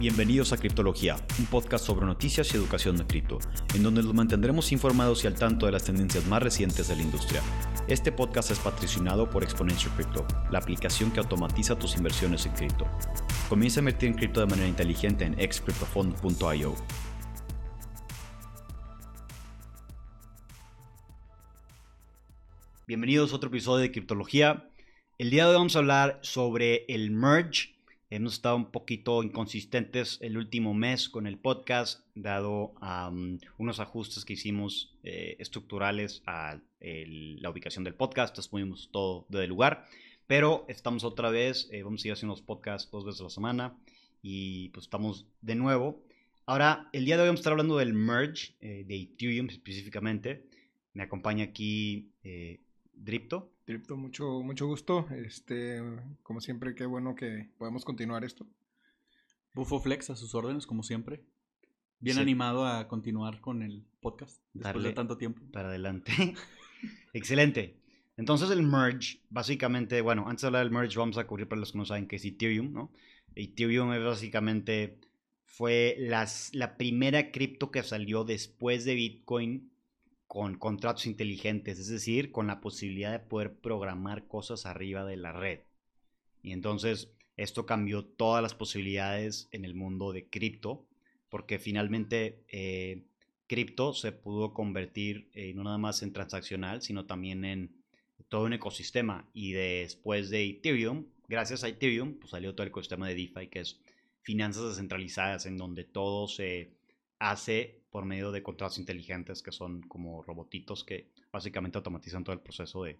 Bienvenidos a Criptología, un podcast sobre noticias y educación de cripto, en donde los mantendremos informados y al tanto de las tendencias más recientes de la industria. Este podcast es patrocinado por Exponential Crypto, la aplicación que automatiza tus inversiones en cripto. Comienza a invertir en cripto de manera inteligente en excryptofund.io. Bienvenidos a otro episodio de Criptología. El día de hoy vamos a hablar sobre el merge Hemos estado un poquito inconsistentes el último mes con el podcast, dado unos ajustes que hicimos eh, estructurales a la ubicación del podcast. Movimos todo del lugar. Pero estamos otra vez, eh, vamos a ir haciendo los podcasts dos veces a la semana. Y pues estamos de nuevo. Ahora, el día de hoy vamos a estar hablando del merge eh, de Ethereum específicamente. Me acompaña aquí Dripto mucho, mucho gusto. Este, como siempre, qué bueno que podemos continuar esto. Bufo Flex a sus órdenes, como siempre. Bien animado a continuar con el podcast después de tanto tiempo. Para adelante. Excelente. Entonces el merge, básicamente, bueno, antes de hablar del merge vamos a cubrir para los que no saben qué es Ethereum, ¿no? Ethereum es básicamente, fue las, la primera cripto que salió después de Bitcoin con contratos inteligentes, es decir, con la posibilidad de poder programar cosas arriba de la red. Y entonces esto cambió todas las posibilidades en el mundo de cripto, porque finalmente eh, cripto se pudo convertir eh, no nada más en transaccional, sino también en todo un ecosistema. Y después de Ethereum, gracias a Ethereum, pues salió todo el ecosistema de DeFi, que es finanzas descentralizadas, en donde todo se hace por medio de contratos inteligentes que son como robotitos que básicamente automatizan todo el proceso de,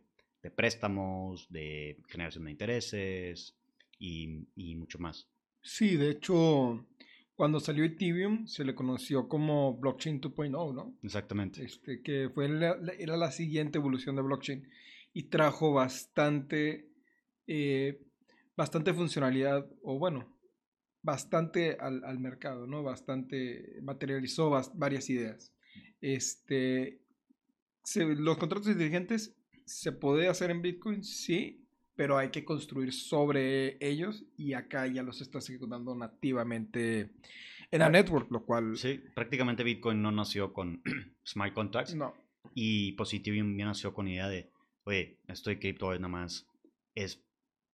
préstamos, de generación de intereses y, mucho más. Sí, de hecho, cuando salió Ethereum se le conoció como blockchain 2.0, ¿no? Exactamente. Este, que fue era la siguiente evolución de blockchain y trajo bastante, eh, bastante funcionalidad, o bueno, bastante al, mercado, ¿no? Bastante, materializó varias ideas. Este, los contratos inteligentes se puede hacer en Bitcoin, sí, pero hay que construir sobre ellos y acá ya los está ejecutando nativamente en la network, lo cual... Sí, prácticamente Bitcoin no nació con smart contracts. No. Y Positivium ya nació con idea de, oye, esto de cripto es nada más, es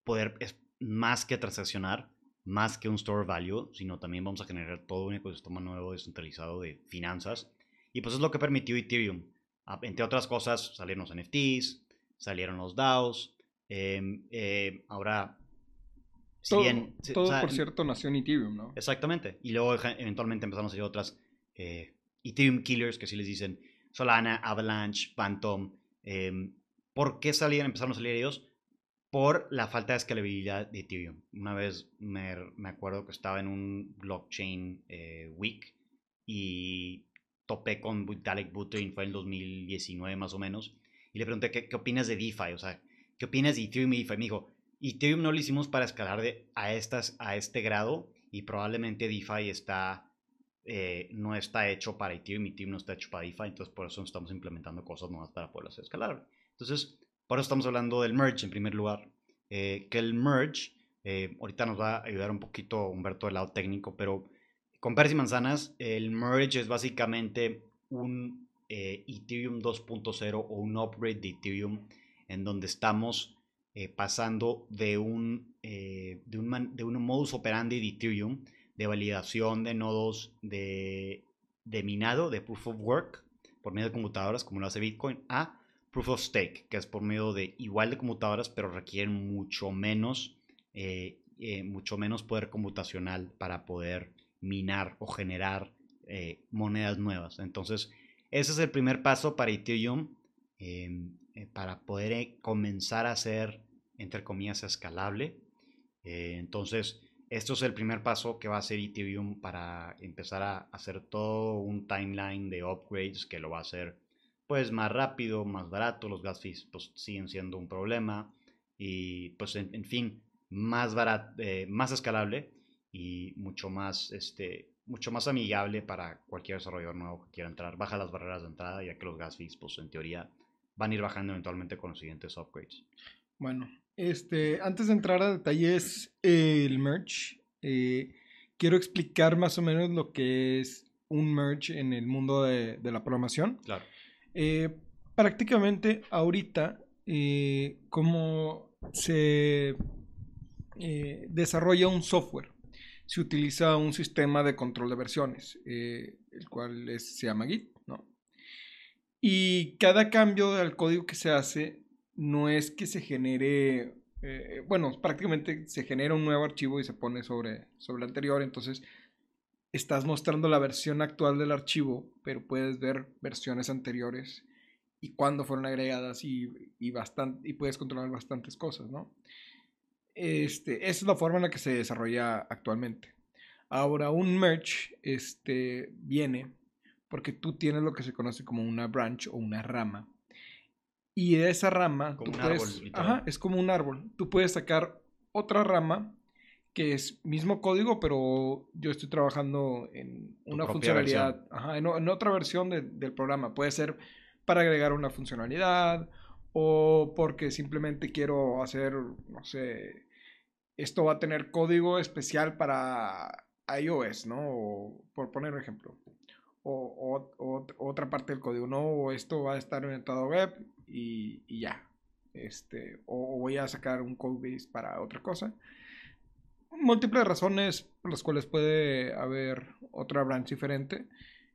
poder, es más que transaccionar, más que un store value, sino también vamos a generar todo un ecosistema nuevo descentralizado de finanzas. Y pues es lo que permitió Ethereum. Ah, entre otras cosas, salieron los NFTs, salieron los DAOs. Em, eh, ahora, todo, todo por cierto, nació en Ethereum, ¿no? Exactamente. Y luego eventualmente empezaron a salir otras eh, Ethereum Killers, que sí les dicen Solana, Avalanche, Phantom. Em, ¿Por qué salían, empezaron a salir ellos? Por la falta de escalabilidad de Ethereum. Una vez me, acuerdo que estaba en un blockchain eh, week y topé con Vitalik Buterin, fue en 2019 más o menos, y le pregunté, ¿qué, qué opinas de DeFi? O sea, ¿qué opinas de Ethereum y DeFi? Me dijo, Ethereum no lo hicimos para escalar de, a, estas, a este grado y probablemente DeFi está, eh, no está hecho para Ethereum, Ethereum no está hecho para DeFi, entonces por eso estamos implementando cosas nuevas para poder hacer escalar. Entonces, por eso estamos hablando del merge en primer lugar. Eh, que el merge, eh, ahorita nos va a ayudar un poquito Humberto del lado técnico, pero con peras y manzanas, el merge es básicamente un eh, Ethereum 2.0 o un upgrade de Ethereum en donde estamos pasando de un, de, un de un modus operandi de Ethereum de validación de nodos de, de minado, de proof of work, por medio de computadoras como lo hace Bitcoin, a Proof of Stake, que es por medio de igual de computadoras, pero requieren mucho menos, eh, eh, mucho menos poder computacional para poder minar o generar eh, monedas nuevas. Entonces, ese es el primer paso para Ethereum em, para poder comenzar a ser, entre comillas, escalable. entonces, esto es el primer paso que va a hacer Ethereum para empezar a hacer todo un timeline de upgrades que lo va a hacer pues más rápido, más barato, los gas fees pues siguen siendo un problema y pues en, fin, más barato, eh, más escalable y mucho más, este, mucho más amigable para cualquier desarrollador nuevo que quiera entrar. Baja las barreras de entrada ya que los gas fees pues en teoría van a ir bajando eventualmente con los siguientes upgrades. Bueno, este, antes de entrar a detalles, el merch, eh, quiero explicar más o menos lo que es un merge en el mundo de, de la programación. Claro. Eh, prácticamente ahorita, eh, como se eh, desarrolla un software, se utiliza un sistema de control de versiones, el cual es- se llama Git, ¿no? Y cada cambio del código que se hace no es que se genere, bueno, prácticamente se genera un nuevo archivo y se pone sobre, sobre el anterior, entonces estás mostrando la versión actual del archivo, pero puedes ver versiones anteriores y cuándo fueron agregadas y, y, bastan- y puedes controlar bastantes cosas, ¿no? Este, esa es la forma en la que se desarrolla actualmente. Ahora, un merge este, viene porque tú tienes lo que se conoce como una branch o una rama. Y de esa rama, Como tú un puedes, árbol, literal. ajá, es como un árbol. Tú puedes sacar otra rama que es mismo código, pero yo estoy trabajando en una funcionalidad, ajá, en, en otra versión de- del programa. Puede ser para agregar una funcionalidad o porque simplemente quiero hacer, no sé, esto va a tener código especial para iOS, ¿no? O, por poner un ejemplo. O, o- o- otra parte del código, ¿no? O esto va a estar orientado a web y, y ya. Este, o, o voy a sacar un codebase para otra cosa. Múltiples razones por las cuales puede haber otra branch diferente.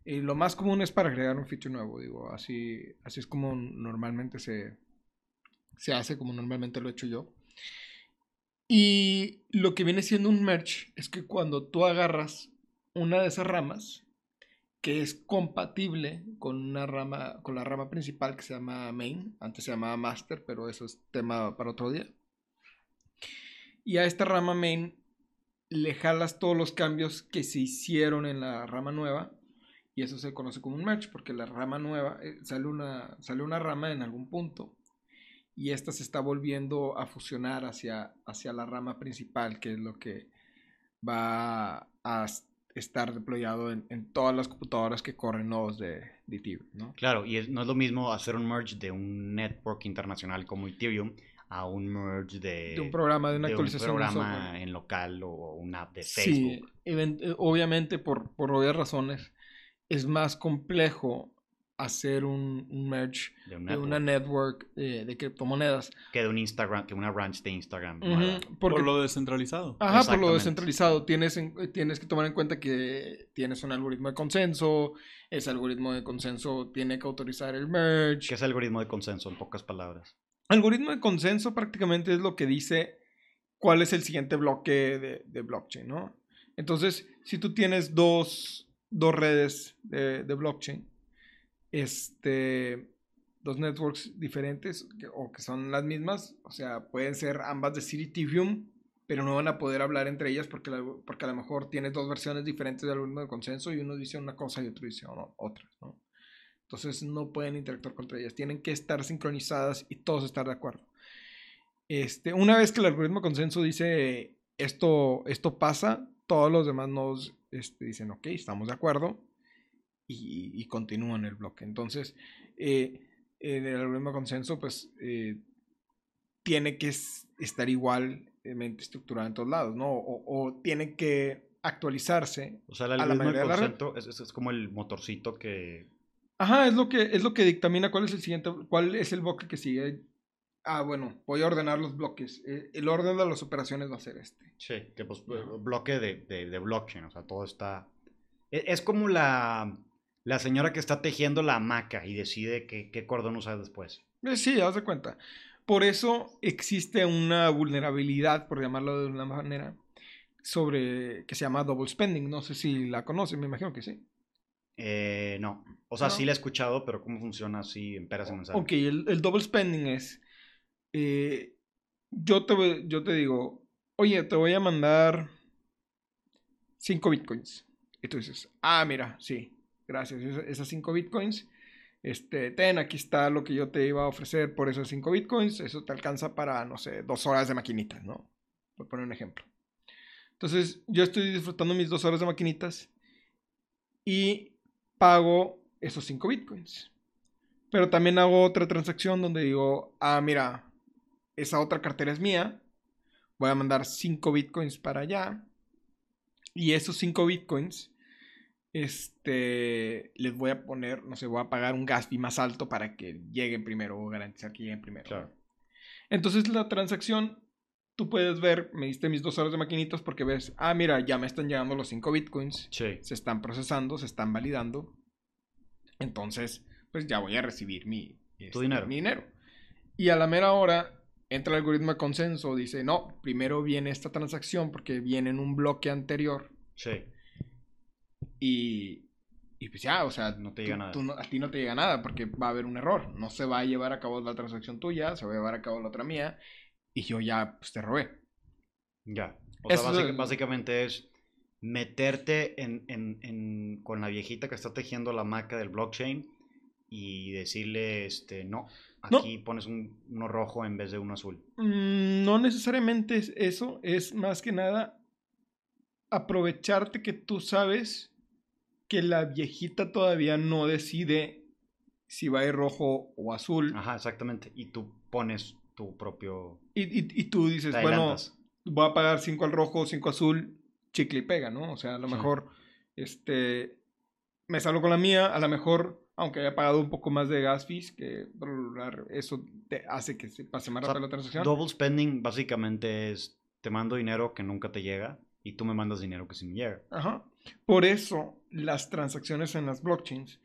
Y lo más común es para agregar un feature nuevo, digo, así, así es como normalmente se, se hace, como normalmente lo he hecho yo. Y lo que viene siendo un merge es que cuando tú agarras una de esas ramas que es compatible con una rama, con la rama principal que se llama main, antes se llamaba master, pero eso es tema para otro día. Y a esta rama main le jalas todos los cambios que se hicieron en la rama nueva y eso se conoce como un merge porque la rama nueva eh, sale una sale una rama en algún punto y esta se está volviendo a fusionar hacia, hacia la rama principal, que es lo que va a estar deployado en, en todas las computadoras que corren nodos de, Ethereum. Claro, y es- no es lo mismo hacer un merge de un network internacional como Ethereum a un merge de, De un programa, de una de un actualización de programa en local o una app de Sí, Facebook. even- eh, obviamente por, por obvias razones es más complejo hacer un, un merge de un de una network, eh, de criptomonedas. que de un Instagram, que una branch de Instagram. Ujú, nueva. porque Por lo descentralizado. Ajá, por lo descentralizado. Tienes, en- tienes que tomar en cuenta que tienes un algoritmo de consenso. Ese algoritmo de consenso tiene que autorizar el merge. ¿Qué es el algoritmo de consenso, en pocas palabras? Algoritmo de consenso prácticamente es lo que dice cuál es el siguiente bloque de, blockchain, ¿no? Entonces, si tú tienes dos, dos redes de, blockchain, este, dos networks diferentes o que son las mismas, o sea, pueden ser ambas de Ethereum, pero no van a poder hablar entre ellas porque, la- porque a lo mejor tienes dos versiones diferentes del algoritmo de consenso y uno dice una cosa y otro dice otra, ¿no? Entonces no pueden interactuar contra ellas, tienen que estar sincronizadas y todos estar de acuerdo. Este, una vez que el algoritmo de consenso dice esto, esto pasa, todos los demás nodos este, dicen ok, estamos de acuerdo y, y continúan el bloque. Entonces, eh, en el algoritmo de consenso, pues eh, tiene que es- estar igualmente estructurado en todos lados, ¿no? O, o tiene que actualizarse. O sea, el algoritmo de consenso es como el motorcito que... Ajá, es lo que, es lo que dictamina cuál es el siguiente, cuál es el bloque que sigue. Ah, bueno, voy a ordenar los bloques. Eh, el orden de las operaciones va a ser este. Sí, que pues bloque de, de- de blockchain, o sea, todo está... e- Es, como la, la señora que está tejiendo la hamaca y decide qué, qué cordón usar después. Eh, Sí, haz de cuenta. Por eso existe una vulnerabilidad, por llamarlo de una manera, sobre que se llama double spending. No sé si la conocen, me imagino que sí. Eh, no, o sea, No. sí la he escuchado, pero ¿cómo funciona así en peras y manzanas? Ok, el, el double spending es. eh, yo, te, yo te digo, oye, te voy a mandar 5 bitcoins. Y tú dices, ah, mira, sí, gracias. esa- Esas 5 bitcoins, este, ten, aquí está lo que yo te iba a ofrecer por esos 5 bitcoins. Eso te alcanza para, no sé, dos horas de maquinitas, ¿no? Por poner un ejemplo. Entonces, yo estoy disfrutando mis dos horas de maquinitas y pago esos 5 bitcoins. Pero también hago otra transacción donde digo, ah, mira, esa otra cartera es mía. Voy a mandar 5 bitcoins para allá. Y esos 5 bitcoins, este, les voy a poner, no sé, voy a pagar un gas fee más alto para que lleguen primero o garantizar que lleguen primero. Claro. Entonces la transacción, tú puedes ver, me diste mis dos horas de maquinitas porque ves, ah, mira, ya me están llegando los 5 bitcoins, Sí. se están procesando, se están validando. Entonces, pues ya voy a recibir mi, este, dinero. mi dinero. Y a la mera hora entra el algoritmo de consenso, dice, no, primero viene esta transacción porque viene en un bloque anterior. Sí. Y, y pues ya, o sea, No te tú- llega nada. tú no- a ti no te llega nada porque va a haber un error. No se va a llevar a cabo la transacción tuya, se va a llevar a cabo la otra mía y yo ya pues te robé. Ya. O sea, básica- básicamente es meterte en, en- en- con la viejita que está tejiendo la maca del blockchain y decirle, este, no, No. aquí pones un, uno rojo en vez de uno azul. Mm, no necesariamente es eso, es más que nada aprovecharte que tú sabes que la viejita todavía no decide si va a ir rojo o azul. Ajá, exactamente. Y tú pones tu propio... Y, y- y tú dices, bueno, voy a pagar 5 al rojo, 5 azul, chicle y pega, ¿no? O sea, a lo Sí. mejor, este, me salgo con la mía, a lo mejor, aunque haya pagado un poco más de gas fees, que eso te hace que se pase más O sea, rápido la transacción. Double spending básicamente es, te mando dinero que nunca te llega y tú me mandas dinero que sí me llega. Ajá. Por eso las transacciones en las blockchains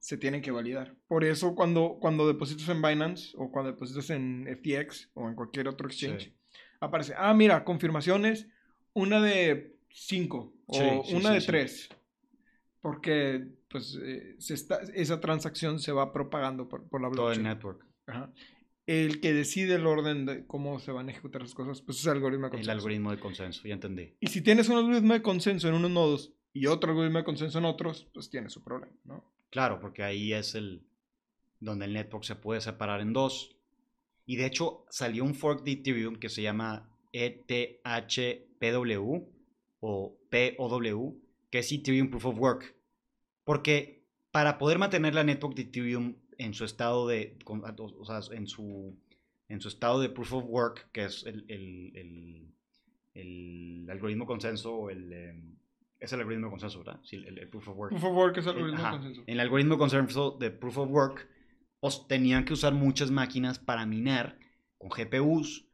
se tienen que validar. Por eso cuando, cuando depositas en Binance o cuando depositas en FTX o en cualquier otro exchange, Sí. aparece, ah, mira, confirmaciones, una de 5 o Sí, una de. 3. Porque pues eh, se está, esa transacción se va propagando por, por la Todo el blockchain. network. Ajá. El que decide el orden de cómo se van a ejecutar las cosas, pues es el algoritmo de El consenso. algoritmo de consenso, ya entendí. Y si tienes un algoritmo de consenso en unos nodos y otro algoritmo de consenso en otros, pues tienes su problema. Claro, porque ahí es el donde el network se puede separar en dos. Y de hecho salió un fork de Ethereum que se llama ETHPW o POW, que es Ethereum Proof of Work. Porque para poder mantener la network de Ethereum en su estado de, o sea, en su, en su estado de Proof of Work, que es el, el- el- el algoritmo consenso, o el, em, es el algoritmo consenso, ¿verdad? Sí, el, el Proof of Work. Proof of work es el algoritmo de consenso. En el algoritmo de consenso de Proof of Work, os tenían que usar muchas máquinas para minar con GPUs,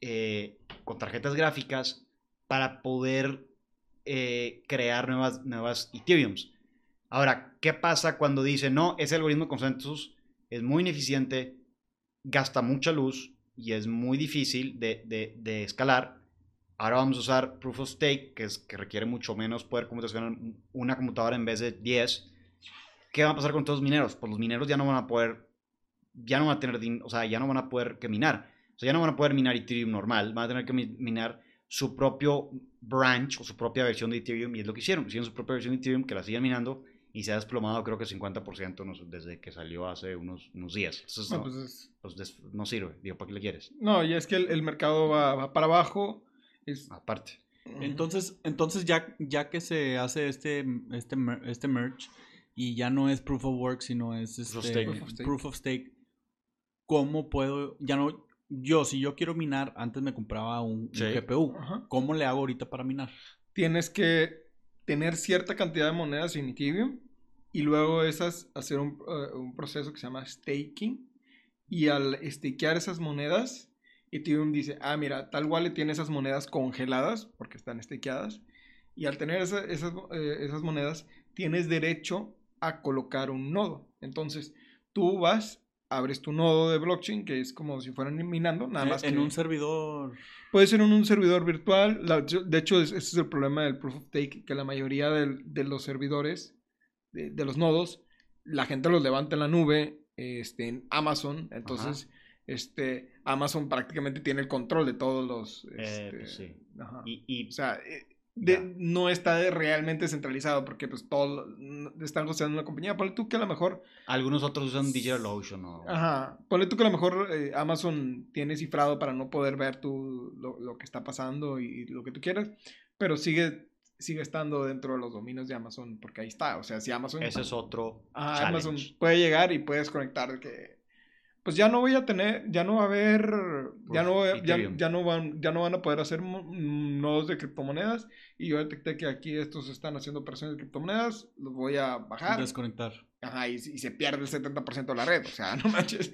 eh, con tarjetas gráficas, para poder eh, crear nuevas, nuevas Ethereums. Ahora, ¿qué pasa cuando dicen, no, ese algoritmo de consensus es muy ineficiente, gasta mucha luz y es muy difícil de, de- de escalar? Ahora vamos a usar Proof of Stake, que, es, que requiere mucho menos poder computacional, una computadora en vez de 10. ¿Qué va a pasar con todos los mineros? Pues los mineros ya no van a poder, ya no van a tener, o sea, ya no van a poder que minar. O sea, ya no van a poder minar Ethereum normal, van a tener que mi- minar su propio branch o su propia versión de Ethereum y es lo que hicieron. Hicieron su propia versión de Ethereum que la siguen minando y se ha desplomado creo que 50% no sé, desde que salió hace unos, unos días. Entonces, No, no, pues es- pues no sirve. Digo, ¿para qué le quieres? no, y es que el, el mercado va, va para abajo. Es, Aparte. Entonces, entonces ya, ya que se hace este, este, este merge y ya no es proof of work, sino es Proof of este, stake. Proof of stake. proof of stake, ¿cómo puedo? Ya no, yo si yo quiero minar, antes me compraba un, un Sí. GPU. Ajá. ¿Cómo le hago ahorita para minar? tienes que tener cierta cantidad de monedas en Ethereum y luego esas hacer un, eh, un proceso que se llama staking y al stakear esas monedas Ethereum dice, ah mira, tal wallet tiene esas monedas congeladas porque están stakeadas y al tener esa- esas, eh, esas monedas tienes derecho a colocar un nodo. Entonces tú vas, abres tu nodo de blockchain que es como si fueran minando, nada Eh, más en que- un servidor. Puede ser en un servidor virtual. la- de hecho, es- ese es el problema del proof of stake, que la mayoría de los servidores, de, de los nodos, la gente los levanta en la nube, este, en Amazon. Entonces, este, Amazon prácticamente tiene el control de todos los... Eh, este, pues sí. ajá. Y, y- O sea, eh, de- no está realmente centralizado porque pues todo están hosteando una compañía. Ponle tú que a lo mejor algunos otros usan DigitalOcean o... Ajá. Ponle tú que a lo mejor eh, Amazon tiene cifrado para no poder ver tú lo, lo que está pasando y, lo que tú quieras, pero sigue, sigue estando dentro de los dominios de Amazon porque ahí está. O sea, si Amazon, Ese es otro Ajá, Amazon puede llegar y puedes conectar que pues ya no voy a tener, ya no va a haber, ya no, ya, ya no van, ya no van a poder hacer mo- nodos de criptomonedas y yo detecté que aquí estos están haciendo operaciones de criptomonedas, los voy a bajar. Desconectar. Ajá, y, y se pierde el 70% de la red, o sea, no manches.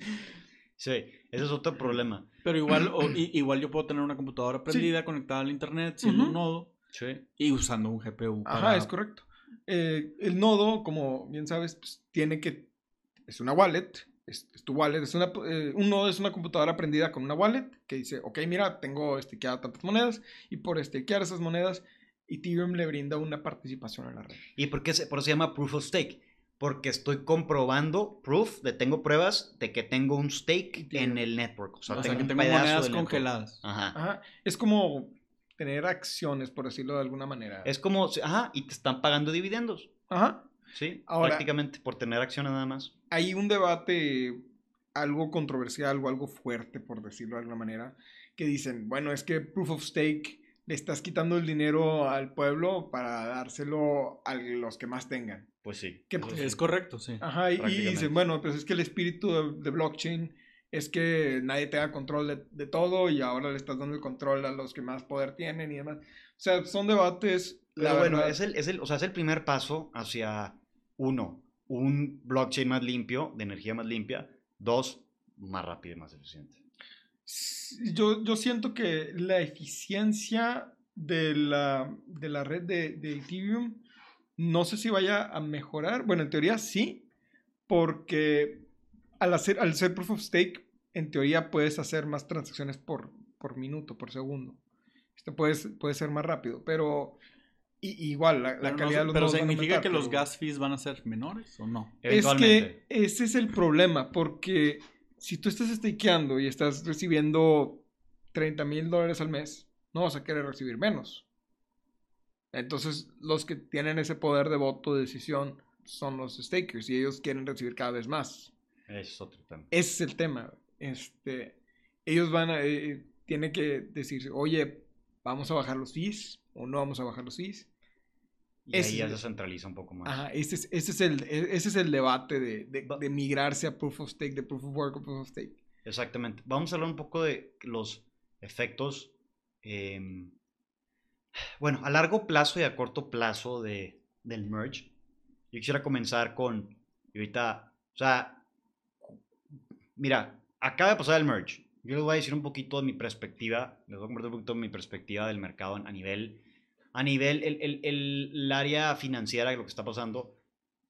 Sí, ese es otro problema. Pero igual, o- igual yo puedo tener una computadora prendida, conectada al internet, siendo un nodo Sí. y usando un GPU. Ajá, para- es correcto. Eh, el nodo, como bien sabes, pues, tiene que, es una wallet, es, es tu wallet, es una, eh, un nodo es una computadora prendida con una wallet que dice, ok, mira, tengo estakeadas tantas monedas y por stakear esas monedas, Ethereum le brinda una participación en la red. ¿Y por qué se, por eso se llama proof of stake? Porque estoy comprobando, proof, de tengo pruebas de que tengo un stake Ethereum. en el network. O sea, O tengo sea, que tengo monedas congeladas. Ajá. Ajá, es como tener acciones, por decirlo de alguna manera. Es como, ajá, y te están pagando dividendos. Ajá. Sí, Ahora- prácticamente por tener acciones nada más. Hay un debate algo controversial o algo fuerte, por decirlo de alguna manera, que dicen, bueno, es que proof of stake le estás quitando el dinero al pueblo para dárselo a los que más tengan. Pues sí. ¿Qué- eso sí. Es correcto, sí. Ajá, y, dicen, bueno, pues es que el espíritu de, de blockchain es que nadie tenga control de, de todo y ahora le estás dando el control a los que más poder tienen y demás. O sea, son debates... Pero la bueno, verdad- es el, es el, o sea, es el primer paso hacia, uno, un blockchain más limpio, de energía más limpia. Dos, más rápido y más eficiente. Yo, yo siento que la eficiencia de la, de la red de, de Ethereum no sé si vaya a mejorar. Bueno, en teoría sí, porque al, hacer, al ser proof of stake, en teoría puedes hacer más transacciones por, por minuto, por segundo. Esto puede, puede ser más rápido, pero igual la, la Pero, no calidad de los pero significa aumentar, que los gas fees van a ser menores o no. es que ese es el problema, porque si tú estás stakeando y estás recibiendo 30 mil dólares al mes, no vas a querer recibir menos. Entonces, los que tienen ese poder de voto, de decisión, son los stakers y ellos quieren recibir cada vez más. Ese es otro tema. Ese es el tema. Este, ellos van a, eh, tienen que decir, oye, vamos a bajar los fees o no vamos a bajar los fees. Y ahí ya se centraliza un poco más. Ajá, ese es, ese es, el, e- ese es el debate de, de, migrarse a Proof of Stake, de Proof of Work o Proof of Stake. Exactamente. Vamos a hablar un poco de los efectos, em, bueno, a largo plazo y a corto plazo de, del merge. Yo quisiera comenzar con, y ahorita, o sea, mira, acaba de pasar el merge. Yo les voy a decir un poquito de mi perspectiva, les voy a compartir un poquito de mi perspectiva del mercado a nivel, a nivel, el, el, el, área financiera lo que está pasando.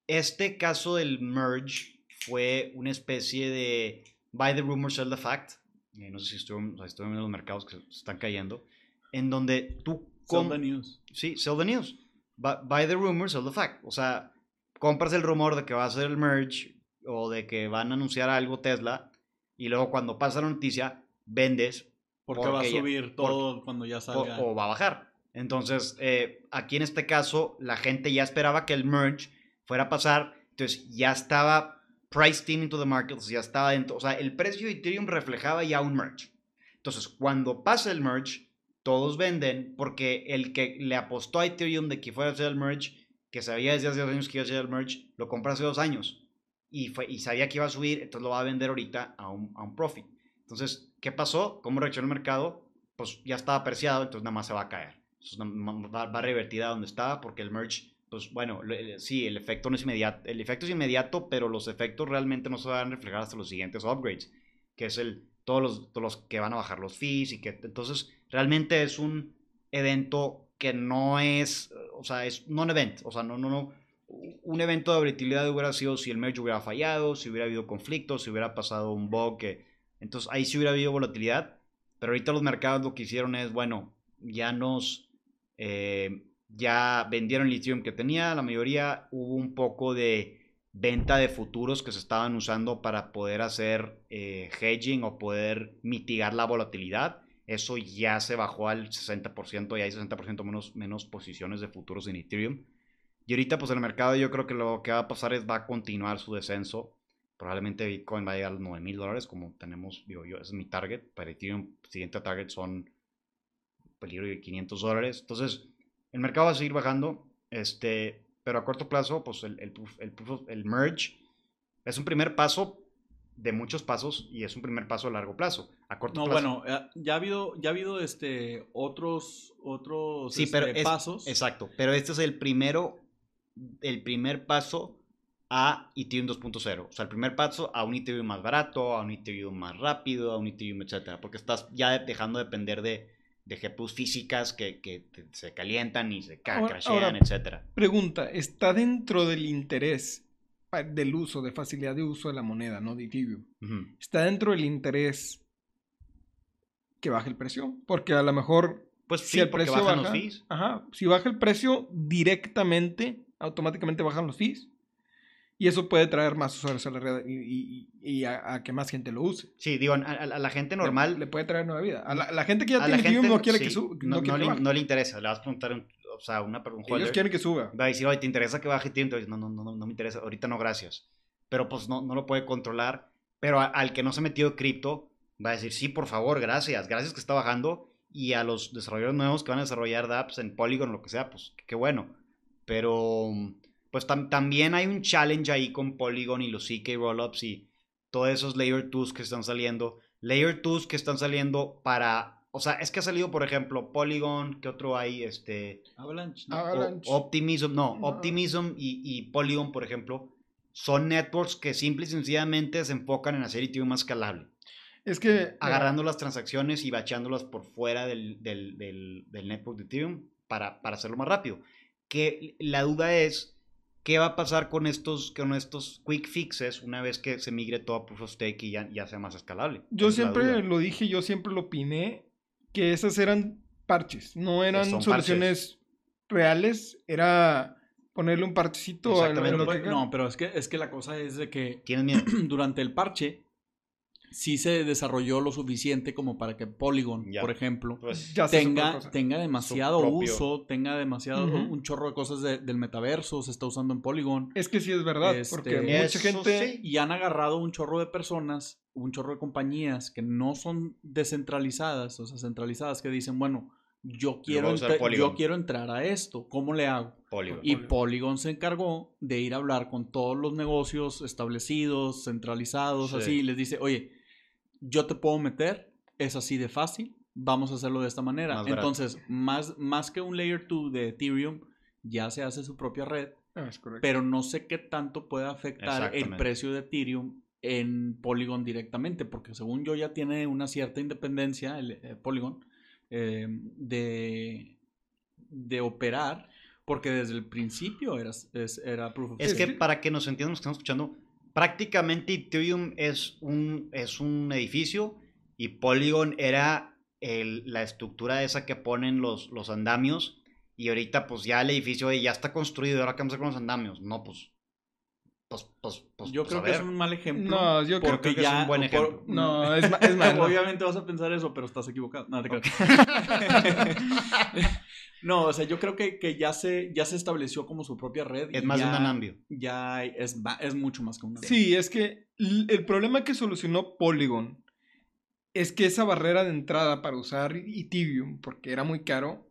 Este caso del merge fue una especie de buy the rumor, sell the fact. Eh, no sé si estuvieron, o sea, estuvieron viendo los mercados que se están cayendo. En donde tú... Sell the news. Sí, sell the news. Bu- Buy the rumor, sell the fact. O sea, compras el rumor de que va a ser el merge o de que van a anunciar algo Tesla y luego cuando pasa la noticia, vendes Porque, Porque va a ya- subir todo cuando ya o, salga. o va a bajar. Entonces, eh, aquí en este caso, la gente ya esperaba que el merge fuera a pasar, entonces ya estaba priced in into the market, ya estaba dentro, o sea, el precio de Ethereum reflejaba ya un merge. Entonces, cuando pasa el merge, todos venden porque el que le apostó a Ethereum de que fuera a ser el merge, que sabía desde hace dos años que iba a ser el merge, lo compró hace dos años y, fue, y sabía que iba a subir, entonces lo va a vender ahorita a un, a un profit. Entonces, ¿qué pasó? ¿Cómo reaccionó el mercado? Pues ya estaba apreciado, entonces nada más se va a caer. Entonces, va, va a revertir a donde estaba porque el merge, pues bueno, sí, el efecto no es inmediato, el efecto es inmediato, pero los efectos realmente no se van a reflejar hasta los siguientes upgrades, que es el, todos los, todos los que van a bajar los fees y que entonces realmente es un evento que no es, o sea, es non-event, o sea, no, no, no, un evento de volatilidad hubiera sido si el merge hubiera fallado, si hubiera habido conflictos, si hubiera pasado un bug, entonces ahí sí hubiera habido volatilidad, pero ahorita los mercados lo que hicieron es, bueno, ya nos, eh, ya vendieron el Ethereum que tenía, la mayoría hubo un poco de venta de futuros que se estaban usando para poder hacer eh, hedging o poder mitigar la volatilidad. Eso ya se bajó al 60%, ya hay 60% menos, menos posiciones de futuros en Ethereum. Y ahorita pues el mercado yo creo que lo que va a pasar es va a continuar su descenso. Probablemente Bitcoin va a llegar a los 9 mil dólares como tenemos, digo yo, es mi target. Para Ethereum, siguiente target son peligro de 500 dólares. Entonces, el mercado va a seguir bajando, este, pero a corto plazo, pues el, el, el, merge es un primer paso de muchos pasos y es un primer paso a largo plazo. A corto No, plazo. bueno, eh, ya ha habido, ya ha habido este, otros, otros Sí, pero este, es- pasos. Exacto, pero este es el primero, el primer paso a Ethereum 2.0. O sea, el primer paso a un Ethereum más barato, a un Ethereum más rápido, a un Ethereum, etcétera. Porque estás ya dejando de depender de, de GPUs físicas que, que se calientan y se Ahora- crashean, ahora- etcétera. Pregunta, ¿está dentro del interés del uso, de facilidad de uso de la moneda, no de Ethereum? ¿Está dentro del interés que baje el precio? Porque a lo mejor Pues si sí, el porque precio bajan baja, los fees. ajá, si baja el precio directamente, automáticamente bajan los fees. Y eso puede traer más usuarios a la red y, y- y a, a que más gente lo use. Sí, digo, a, la gente normal... le, puede traer nueva vida. A la, la gente que ya tiene Ethereum no quiere que sí, suba. no, No, quiere no que le, no le interesa. Le vas a preguntar, un- o sea, una, un holder. Ellos quieren que suba. Va a decir, oye, ¿te interesa que baje Ethereum? No, no, no, no, no me interesa. Ahorita no, gracias. Pero pues no, no lo puede controlar. Pero a- al que no se ha metido cripto, va a decir, sí, por favor, gracias. Gracias que está bajando. Y a los desarrolladores nuevos que van a desarrollar dApps en Polygon lo que sea, pues qué bueno. Pero pues tam- también hay un challenge ahí con Polygon y los CK Rollups y todos esos Layer 2 que están saliendo. Layer 2 que están saliendo para... O sea, es que ha salido, por ejemplo, Polygon, ¿qué otro hay? Este... Avalanche. ¿no? O- Avalanche. Optimism, no, No. Optimism y, y Polygon, por ejemplo, son networks que simple y sencillamente se enfocan en hacer Ethereum más escalable, Es que. agarrando las transacciones y bacheándolas por fuera del, del, del- del network de Ethereum para, para hacerlo más rápido. Que la duda es, ¿qué va a pasar con estos, con estos quick fixes una vez que se migre todo a Proof of Stake y ya, ya sea más escalable? Yo es siempre lo dije, yo siempre lo opiné, que esas eran parches, no eran soluciones reales, era ponerle un parchecito a lo- que... no, pero es que, es que la cosa es de que ¿Tienes miedo? durante el parche sí se desarrolló lo suficiente como para que Polygon, Ya. por ejemplo, Pues, tenga, tenga demasiado propio- uso, tenga demasiado, un chorro de cosas de- del metaverso, se está usando en Polygon. Es que sí es verdad, Este, porque mucha Eso gente... sí. Y han agarrado un chorro de personas, un chorro de compañías que no son descentralizadas, o sea, centralizadas, que dicen, bueno, yo quiero, yo quiero entrar a esto, ¿cómo le hago? Polygon. Y Polygon. Polygon se encargó de ir a hablar con todos los negocios establecidos, centralizados, Sí. así, y les dice, oye, yo te puedo meter, es así de fácil, vamos a hacerlo de esta manera. Más barato. Entonces, más, más que un layer 2 de Ethereum, ya se hace su propia red, Ah, es correcto. pero no sé qué tanto puede afectar el precio de Ethereum en Polygon directamente, porque según yo ya tiene una cierta independencia el eh, Polygon eh, de, de operar, porque desde el principio era, es- era proof of Es que para que nos entiendan los que están escuchando, prácticamente Ethereum es un, es un edificio y Polygon era la estructura esa que ponen los, los andamios y ahorita pues ya el edificio ya está construido ahora qué vamos a con los andamios. No, pues... Pues, pues, pues, yo pues, creo que es un mal ejemplo. No, yo creo que es un buen por- ejemplo. No, es, es malo. Obviamente vas a pensar eso, pero estás equivocado. No, te creas. no, o sea, yo creo que, que ya, se, ya se estableció como su propia red. Es y más de un andamio. Ya es, es mucho más que un andamio. Sí, es que el problema que solucionó Polygon es que esa barrera de entrada para usar Ethereum, porque era muy caro,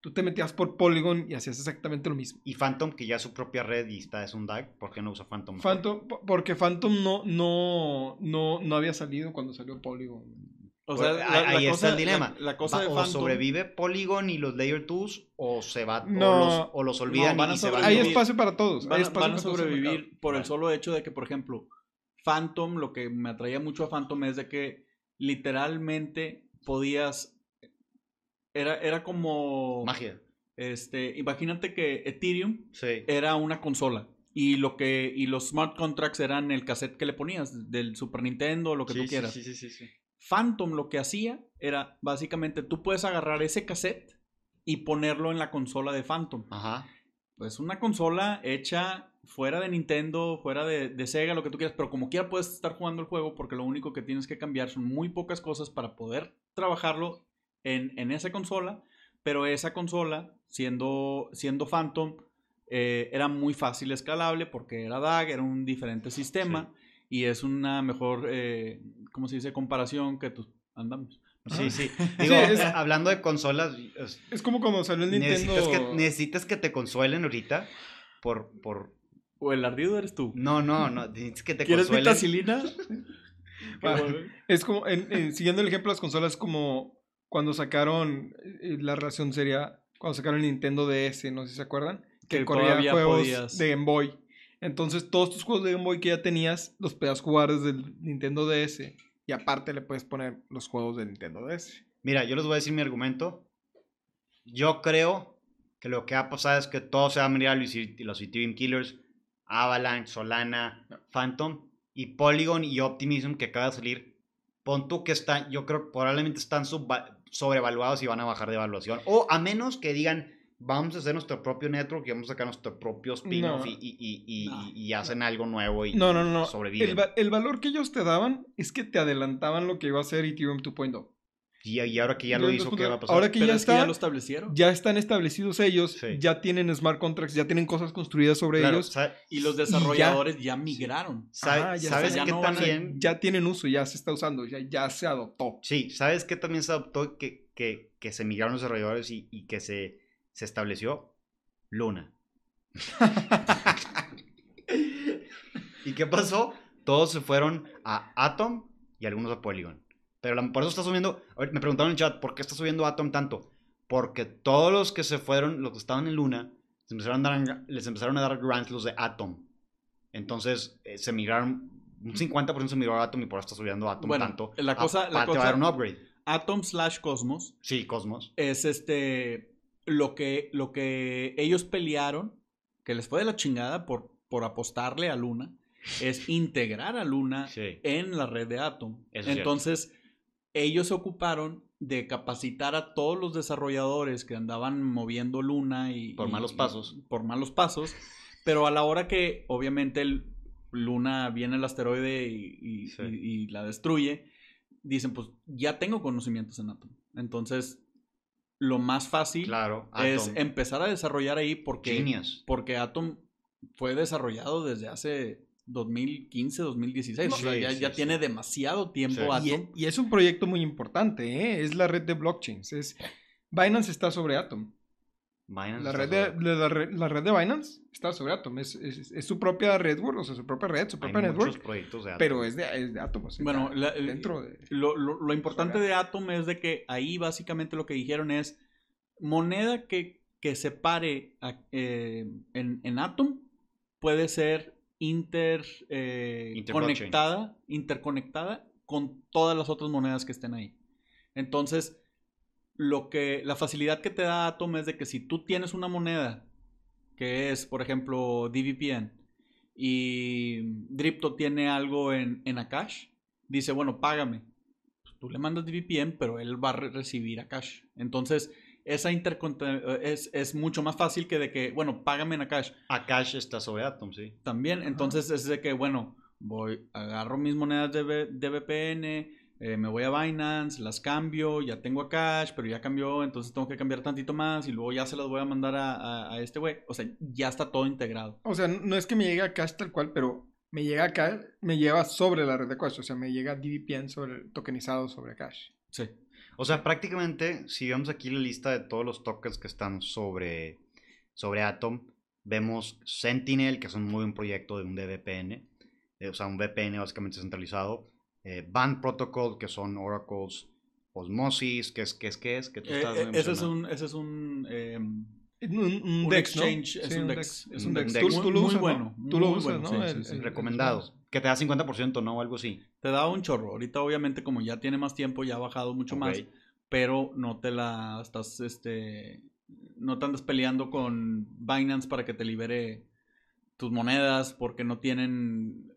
tú te metías por Polygon y hacías exactamente lo mismo. Y Phantom, que ya es su propia red y está, es un DAG, ¿por qué no usa Phantom? Phantom, po- porque Phantom no, no, no, no había salido cuando salió Polygon. O Pues, sea, la, ahí la está cosa, el dilema. La, la cosa Va- de o Phantom, sobrevive Polygon y los Layer 2 o se va No. o, los, o los olvidan No, van y a se van. Hay espacio para todos. van, hay a- espacio van a el sobrevivir por el solo hecho de que, por ejemplo, Phantom, lo que me atraía mucho a Phantom es de que literalmente podías... Era, era como... Magia. Este, imagínate que Ethereum Sí. era una consola y lo que y los smart contracts eran el cassette que le ponías del Super Nintendo, lo que Sí, tú quieras. Sí, sí, sí, sí. Phantom lo que hacía era básicamente tú puedes agarrar ese cassette y ponerlo en la consola de Phantom. Ajá. Pues una consola hecha fuera de Nintendo, fuera de, de Sega, lo que tú quieras, pero como quiera puedes estar jugando el juego porque lo único que tienes que cambiar son muy pocas cosas para poder trabajarlo en, en esa consola, pero esa consola, siendo, siendo Phantom, eh, era muy fácil escalable porque era DAG, era un diferente sistema y es una mejor, eh, ¿cómo se dice?, comparación que tus andamos. Sí, sí. Sí, Digo, es- hablando de consolas, es- Es como cuando salió el Nintendo. necesitas, que, necesitas que te consuelen ahorita por, por... O el ardido eres tú. No, no, no. Necesitas que te ¿Quieres consuelen. vitacilina? Va, es como, en- en- siguiendo el ejemplo de las consolas, es como cuando sacaron, eh, la relación sería cuando sacaron el Nintendo DS, no sé si se acuerdan, que, Que corría juegos podías. de Game Boy. Entonces, todos tus juegos de Game Boy que ya tenías, los podías jugar desde el Nintendo DS. Y aparte le puedes poner los juegos del Nintendo DS. Mira, yo les voy a decir mi argumento. Yo creo que lo que ha pasado es que todo se va a mirar a los, los Ethereum Killers, Avalanche, Solana, Phantom y Polygon y Optimism que acaba de salir. Pon tú que están, yo creo que probablemente están subva- sobrevaluados y van a bajar de evaluación. O a menos que digan, vamos a hacer nuestro propio network y vamos a sacar nuestro propio spin-off No. y, y- y- y- No. y hacen algo nuevo y No, no, no. sobreviven. El, va- el valor que ellos te daban es que te adelantaban lo que iba a ser Ethereum 2.0. Y, y ahora que ya lo hizo, ¿qué va a pasar? Ahora que Pero ya es que está, ya lo establecieron. ya están establecidos ellos, Sí. ya tienen smart contracts, ya tienen cosas construidas sobre Claro, ellos, Y los desarrolladores ya, migraron. ya ¿Sabes ya qué no a- también? ya tienen uso, ya se está usando, ya, ya se adoptó. Sí, ¿sabes qué también se adoptó que, que, que se migraron los desarrolladores y, y que se, se estableció? Luna. ¿Y qué pasó? Todos se fueron a Atom y algunos a Polygon. Pero la- por eso está subiendo. Me preguntaron en el chat, ¿por qué está subiendo Atom tanto? Porque todos los que se fueron, los que estaban en Luna, se empezaron a dar- les empezaron a dar grants los de Atom. Entonces eh, se migraron, un 50% se migró a Atom y por eso está subiendo Atom Bueno, tanto. la cosa- la Aparte va a cosa- haber un upgrade. Atom slash Cosmos Sí, Cosmos. es este lo que, lo que ellos pelearon, que les fue de la chingada por, por apostarle a Luna, es integrar a Luna Sí. en la red de Atom. Eso Entonces, ellos se ocuparon de capacitar a todos los desarrolladores que andaban moviendo Luna y... Por malos y- pasos. por malos pasos. Pero a la hora que, obviamente, el Luna viene el asteroide y, Sí. la destruye, dicen, pues ya tengo conocimientos en Atom. Entonces, lo más fácil Claro. es Atom. empezar a desarrollar ahí porque, Genius. porque Atom fue desarrollado desde hace 2015, 2016. o sea, Sí, ya, sí, ya sí. tiene demasiado tiempo Sí. Atom. Y, y es un proyecto muy importante, ¿eh? es la red de blockchains. Es, Binance está sobre Atom. Binance La está red, de, sobre- la, la red, la red de Binance está sobre Atom. Es, es- es su propia red, o sea, su propia red, su Hay propia muchos network. proyectos de Atom. Pero es de, es de Atom. o sea, Bueno, el- dentro de... Lo, lo- lo importante de Atom es de que ahí básicamente lo que dijeron es moneda que, que se pare a- eh, en, en Atom puede ser inter, eh, Interblockchain. conectada, interconectada con todas las otras monedas que estén ahí. Entonces, lo que, la facilidad que te da Atom es de que si tú tienes una moneda que es, por ejemplo, DVPN y Dripto tiene algo en, en Akash, dice, bueno, págame. Pues tú le mandas DVPN, pero él va a re- recibir Akash. Entonces, esa interconte- es, es mucho más fácil que de que, bueno, págame en Akash. Akash está sobre Atom, sí. También, entonces es de que, bueno, voy, agarro mis monedas de, de VPN, eh, me voy a Binance, las cambio, ya tengo a Cash, pero ya cambió, entonces tengo que cambiar tantito más y luego ya se las voy a mandar a, a- a este güey. O sea, ya está todo integrado. O sea, no es que me llegue a Cash tal cual, pero me llega acá, me lleva sobre la red de Cash. O sea, me llega DVPN sobre, tokenizado sobre Cash. Sí. O sea, prácticamente, si vemos aquí la lista de todos los tokens que están sobre, sobre Atom, vemos Sentinel, que es un muy buen proyecto de un DVPN, eh, o sea, un VPN básicamente centralizado. Eh, Band Protocol, que son Oracles, Osmosis, que es, que es, que es, que tú Eh, estás eh, ese es un, ese es un, em, Un, un Un Dex, ¿no? exchange, es Sí, un Dex. Es Un un Dex. Dex. Tú, tú lo Muy usas, bueno, ¿no? Tú lo muy usas, bueno, ¿no? sí, El- sí, sí. el- recomendado. Que te da 50%, ¿no? O algo así. te da un chorro. Ahorita, obviamente, como ya tiene más tiempo, ya ha bajado mucho más, pero no te la estás, este, no te andas peleando con Binance para que te libere tus monedas porque no tienen,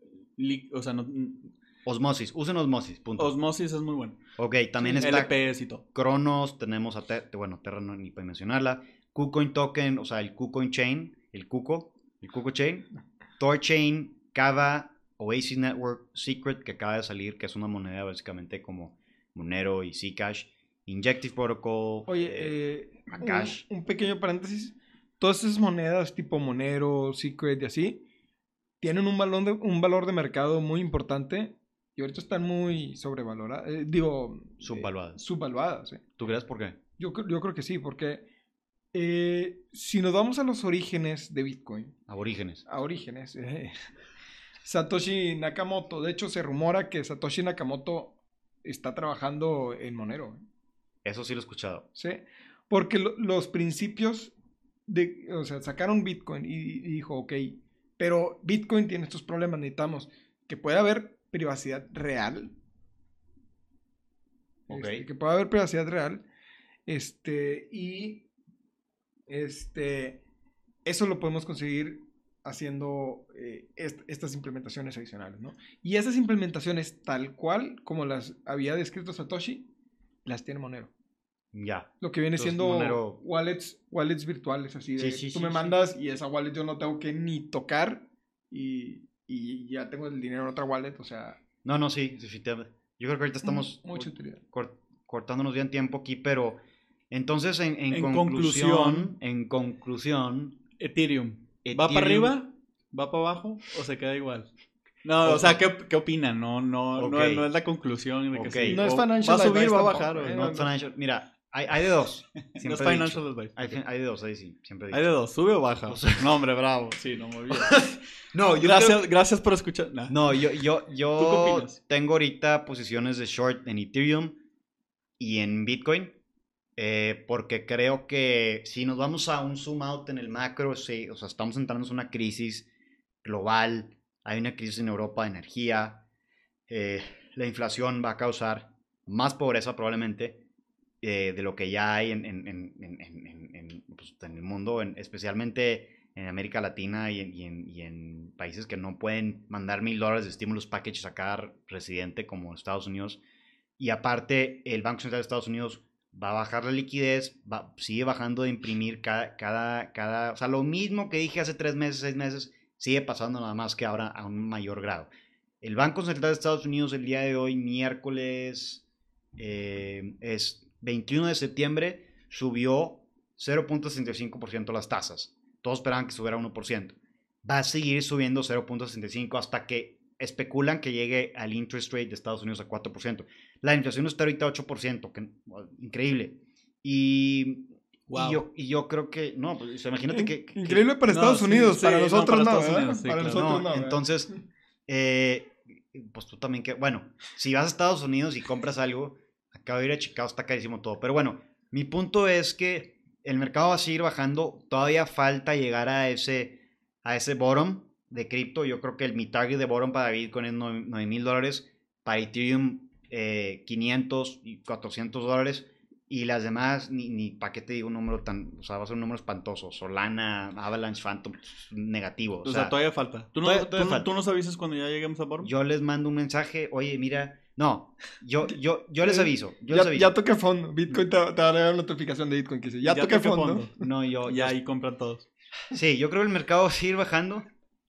o sea, no, Osmosis, usen Osmosis, punto. Osmosis es muy bueno. ok, también está LPS y todo. Cronos, tenemos a, Te- bueno, Terra no, ni para mencionarla, KuCoin Token, o sea, el KuCoin Chain, el Kuko, el Kuko Chain, Thorchain, Kava, Oasis Network, Secret, que acaba de salir, que es una moneda básicamente como Monero y Zcash, Injective Protocol, Oye, eh, eh, un, pequeño paréntesis. Todas esas monedas tipo Monero, Secret y así, tienen un valor de, un valor de mercado muy importante y ahorita están muy sobrevaloradas. eh, digo, eh, subvaluadas. subvaluadas. ¿Tú crees por qué? Yo, yo creo que sí, porque eh, si nos vamos a los orígenes de Bitcoin, Aborígenes. a orígenes, eh, Satoshi Nakamoto. De hecho, se rumora que Satoshi Nakamoto está trabajando en Monero. ¿eh? Eso sí lo he escuchado. ¿Sí? Porque lo- los principios de, o sea, sacaron Bitcoin y, y dijo, ok, pero Bitcoin tiene estos problemas, necesitamos que pueda haber privacidad real. Ok. Este, que pueda haber privacidad real. Este, y este, eso lo podemos conseguir haciendo eh, est- estas implementaciones adicionales, ¿no? Y esas implementaciones, tal cual como las había descrito Satoshi, las tiene Monero. Ya. Lo que viene Entonces, siendo Monero- wallets, wallets virtuales, así de Sí, sí, tú sí, me mandas y esa wallet yo no tengo que ni tocar y, y ya tengo el dinero en otra wallet, o sea, No, no, sí. Yo creo que ahorita estamos mucha utilidad. cor- cortándonos bien tiempo aquí, pero entonces en, en En conclusión, conclusión- en conclusión, Ethereum. ¿Va para arriba? ¿Va para abajo? ¿O se queda igual? No, o sea, ¿qué, qué opinan? No, no, no, no es la conclusión de que Ok. sí. No es financial Va a subir, va a bajar. ¿eh? No, financial- mira, hay, hay de dos. No es financial advice. Hay, de dos, ahí sí, siempre he Hay de dos, ¿sube o baja? O sea- no, hombre, bravo. Sí, no, muy bien. No, yo gracias, creo- gracias por escuchar. Nah. No, yo, yo, ¿Tú qué yo tengo ahorita posiciones de short en Ethereum y en Bitcoin. Eh, porque creo que si nos vamos a un zoom out en el macro, sí, o sea, estamos entrando en una crisis global, hay una crisis en Europa de energía, eh, la inflación va a causar más pobreza probablemente eh, de lo que ya hay en, en- en- pues, en el mundo, en- especialmente en América Latina y en, y en- y en países que no pueden mandar mil dólares de estímulos packages a cada residente como Estados Unidos. Y aparte, el Banco Central de Estados Unidos va a bajar la liquidez, va, sigue bajando de imprimir cada, cada, cada, o sea, lo mismo que dije hace tres meses, seis meses, sigue pasando nada más que ahora a un mayor grado. El Banco Central de Estados Unidos el día de hoy, miércoles, eh, es 21 de septiembre, subió 0.65% las tasas. Todos esperaban que subiera 1%. Va a seguir subiendo 0.65 hasta que especulan que llegue al interest rate de Estados Unidos a 4%. La inflación está ahorita a 8%, que, increíble. Y, Wow. y, yo, y yo creo que, no, pues, imagínate que... que- Increíble para No, Estados sí, Unidos, sí, para no, nosotros para no, para claro. nosotros no, no. ¿verdad? entonces, eh, pues tú también que, bueno, si vas a Estados Unidos y compras algo, acabo de ir a Chicago, está carísimo todo. Pero bueno, mi punto es que el mercado va a seguir bajando, todavía falta llegar a ese, a ese bottom de cripto. Yo creo que el, mi target de bottom para Bitcoin es 9 mil dólares, para Ethereum eh, 500 y 400 dólares. Y las demás, ni, ni para qué te digo un número tan, o sea, va a ser un número espantoso. Solana, Avalanche, Phantom, negativo. O sea, todavía falta. ¿Tú, no, todavía- tú todavía no- falta. tú nos avisas cuando ya lleguemos a bottom? yo les mando un mensaje, oye, mira, no, yo, yo, yo les aviso, yo les Ya, aviso. ya toqué fondo. Bitcoin te, te va a dar una notificación de Bitcoin que dice, ya, toqué fondo. No, yo, Ya ahí compran todos. sí, yo creo que el mercado va a seguir bajando.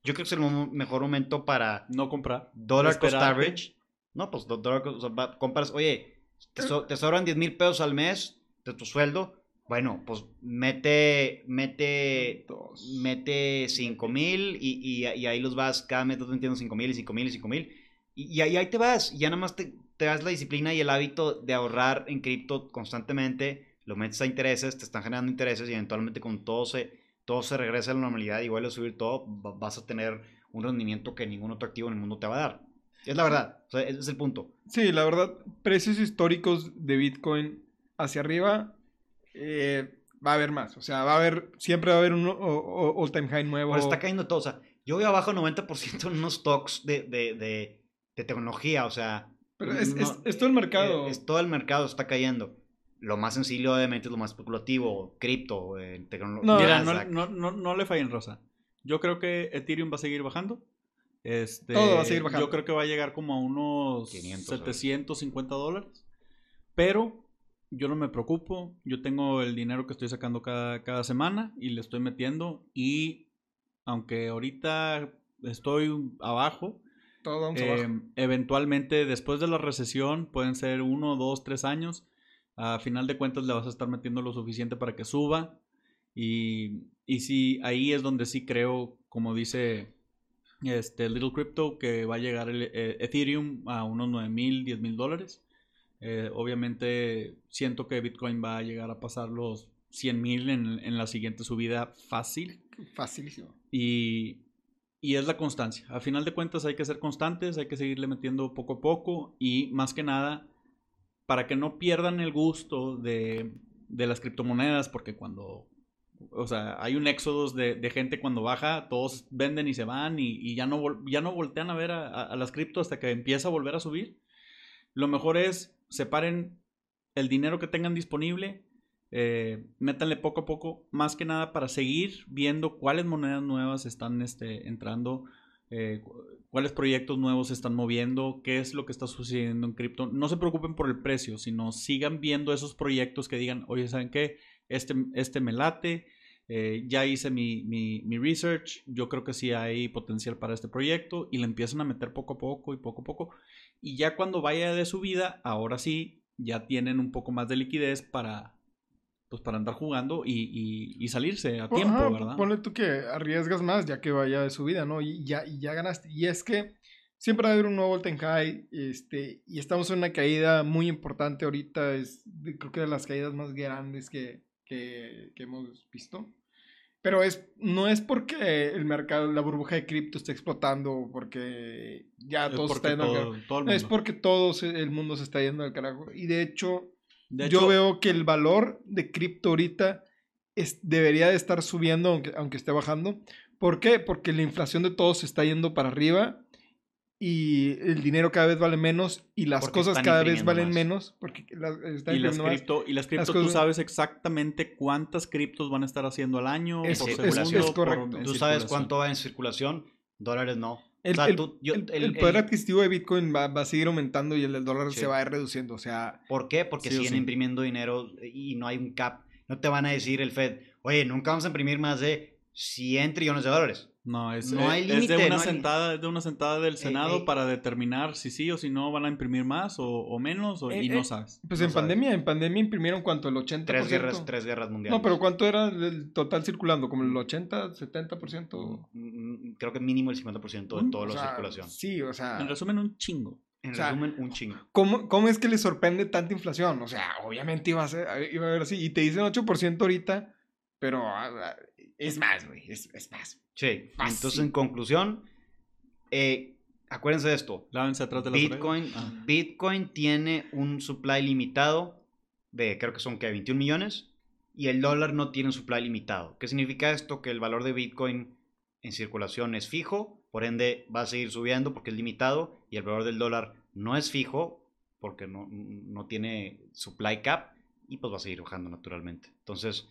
Yo creo que es el mejor momento para No comprar. dólar cost average. No, pues dólar cost, compras, oye, te, so- te sobran 10 mil pesos al mes de tu sueldo. Bueno, pues mete, mete, Dos. mete 5 mil y, y- y ahí los vas, cada mes estás metiendo 5 mil y 5 mil y 5 mil. Y, y ahí, te vas, ya nada más te, te das la disciplina y el hábito de ahorrar en cripto constantemente, lo metes a intereses, te están generando intereses y eventualmente con todo se, todo se regresa a la normalidad y vuelve a subir todo, va- vas a tener un rendimiento que ningún otro activo en el mundo te va a dar. Es la verdad, o sea, ese es el punto. Sí, la verdad, precios históricos de Bitcoin hacia arriba eh, va a haber más. O sea, va a haber, siempre va a haber un all-time high nuevo. Pero está cayendo todo, o sea, yo voy abajo 90% en unos stocks de, de, de, de tecnología, o sea... Pero es, no- es- es todo el mercado. eh, Es, todo el mercado está cayendo. Lo más sencillo, obviamente, es lo más especulativo, cripto, eh, tecnología. No, Mira, no, no, no, no le fallen rosa. Yo creo que Ethereum va a seguir bajando. Este, Todo va a seguir bajando. Yo creo que va a llegar como a unos 500 750 dólares. Pero yo no me preocupo. Yo tengo el dinero que estoy sacando cada, cada semana y le estoy metiendo. Y aunque ahorita estoy abajo, Todo vamos eh, abajo. eventualmente después de la recesión pueden ser uno, dos, tres años. A final de cuentas le vas a estar metiendo lo suficiente para que suba. Y, y sí, ahí es donde sí creo, como dice este Little Crypto, que va a llegar el eh, Ethereum a unos 9 mil, 10 mil dólares. Eh, obviamente siento que Bitcoin va a llegar a pasar los 100 mil en, en la siguiente subida fácil. Facilísimo. Y, y es la constancia. A final de cuentas hay que ser constantes, hay que seguirle metiendo poco a poco y más que nada para que no pierdan el gusto de, de las criptomonedas, porque cuando, o sea, hay un éxodo de, de, gente cuando baja, todos venden y se van y, ya, no, ya no voltean a ver a las cripto hasta que empieza a volver a subir. Lo mejor es separen el dinero que tengan disponible, eh, métanle poco a poco, más que nada para seguir viendo cuáles monedas nuevas están este, entrando, eh, cuáles proyectos nuevos se están moviendo, qué es lo que está sucediendo en cripto. No se preocupen por el precio, sino sigan viendo esos proyectos que digan, oye, ¿saben qué? Este, este me late, eh, ya hice mi, mi, mi, research, yo creo que sí hay potencial para este proyecto y le empiezan a meter poco a poco y poco a poco. Y ya cuando vaya de subida, ahora sí, ya tienen un poco más de liquidez para, pues para andar jugando y, y, y salirse a tiempo, Ajá, ¿verdad? Ponle tú que arriesgas más ya que vaya de subida, ¿no? Y ya, y ya ganaste. Y es que siempre va a haber un nuevo all high, este, y estamos en una caída muy importante ahorita, es creo que de las caídas más grandes que, que, que hemos visto. Pero es, no es porque el mercado, la burbuja de cripto está explotando, porque ya Es todo se está porque yendo al todo, carajo. todo el Es mundo. porque todo se- el mundo se está yendo al carajo. Y de hecho, De yo veo que el valor de cripto ahorita es, debería de estar subiendo aunque, aunque esté bajando. ¿Por qué? Porque la inflación de todos se está yendo para arriba y el dinero cada vez vale menos y las cosas cada vez valen más. menos porque las, están y las más. cripto, y las cripto tú cosas- sabes exactamente cuántas criptos van a estar haciendo al año Es- por es- por- correcto. en Tú sabes cuánto va en circulación, dólares no. El, O sea, el- tú- yo- el- el- el poder adquisitivo de Bitcoin va, va a seguir aumentando y el del dólar Sí. se va a ir reduciendo. O sea, ¿Por qué? Porque Sí siguen sí. imprimiendo dinero y no hay un cap. No te van a decir el Fed, oye, nunca vamos a imprimir más de 100 trillones de dólares. No, es, No hay es- es límite, de una no hay- sentada, es de una sentada del Senado ey. para determinar si sí o si no van a imprimir más o, o menos o- Eh, y no eh, sabes. pues No en sabes. pandemia, en pandemia imprimieron cuánto, el 80%. Tres guerras, tres guerras mundiales. No, pero ¿cuánto era el total circulando? ¿Como el 80, 70%? Mm, mm, Creo que mínimo el 50% de toda O la sea, circulación. Sí, o sea, En resumen, un chingo. En o sea, resumen, un chingo. ¿cómo, ¿cómo es que le sorprende tanta inflación? O sea, obviamente iba a, ser, iba a haber así. Y te dicen 8% ahorita, pero ah, ah, es más, güey, es, es más. Sí. Fácil. Entonces, en conclusión, eh, acuérdense de esto. Lávense atrás de las Bitcoin. Ah. Bitcoin tiene un supply limitado de, creo que son que 21 millones, y el dólar no tiene un supply limitado. ¿Qué significa esto? Que el valor de Bitcoin en circulación es fijo, por ende va a seguir subiendo porque es limitado, y el valor del dólar no es fijo porque no, no tiene supply cap, y pues va a seguir bajando naturalmente. Entonces,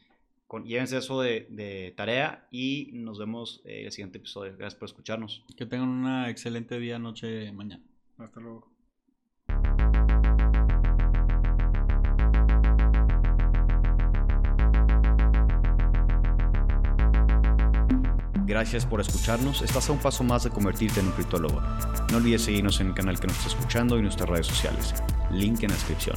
con, llévense eso de, de tarea y nos vemos eh, en el siguiente episodio. Gracias por escucharnos. Que tengan una excelente día, noche, mañana. Hasta luego. Gracias por escucharnos. Estás a un paso más de convertirte en un criptólogo. No olvides seguirnos en el canal que nos está escuchando y nuestras redes sociales. Link en la descripción.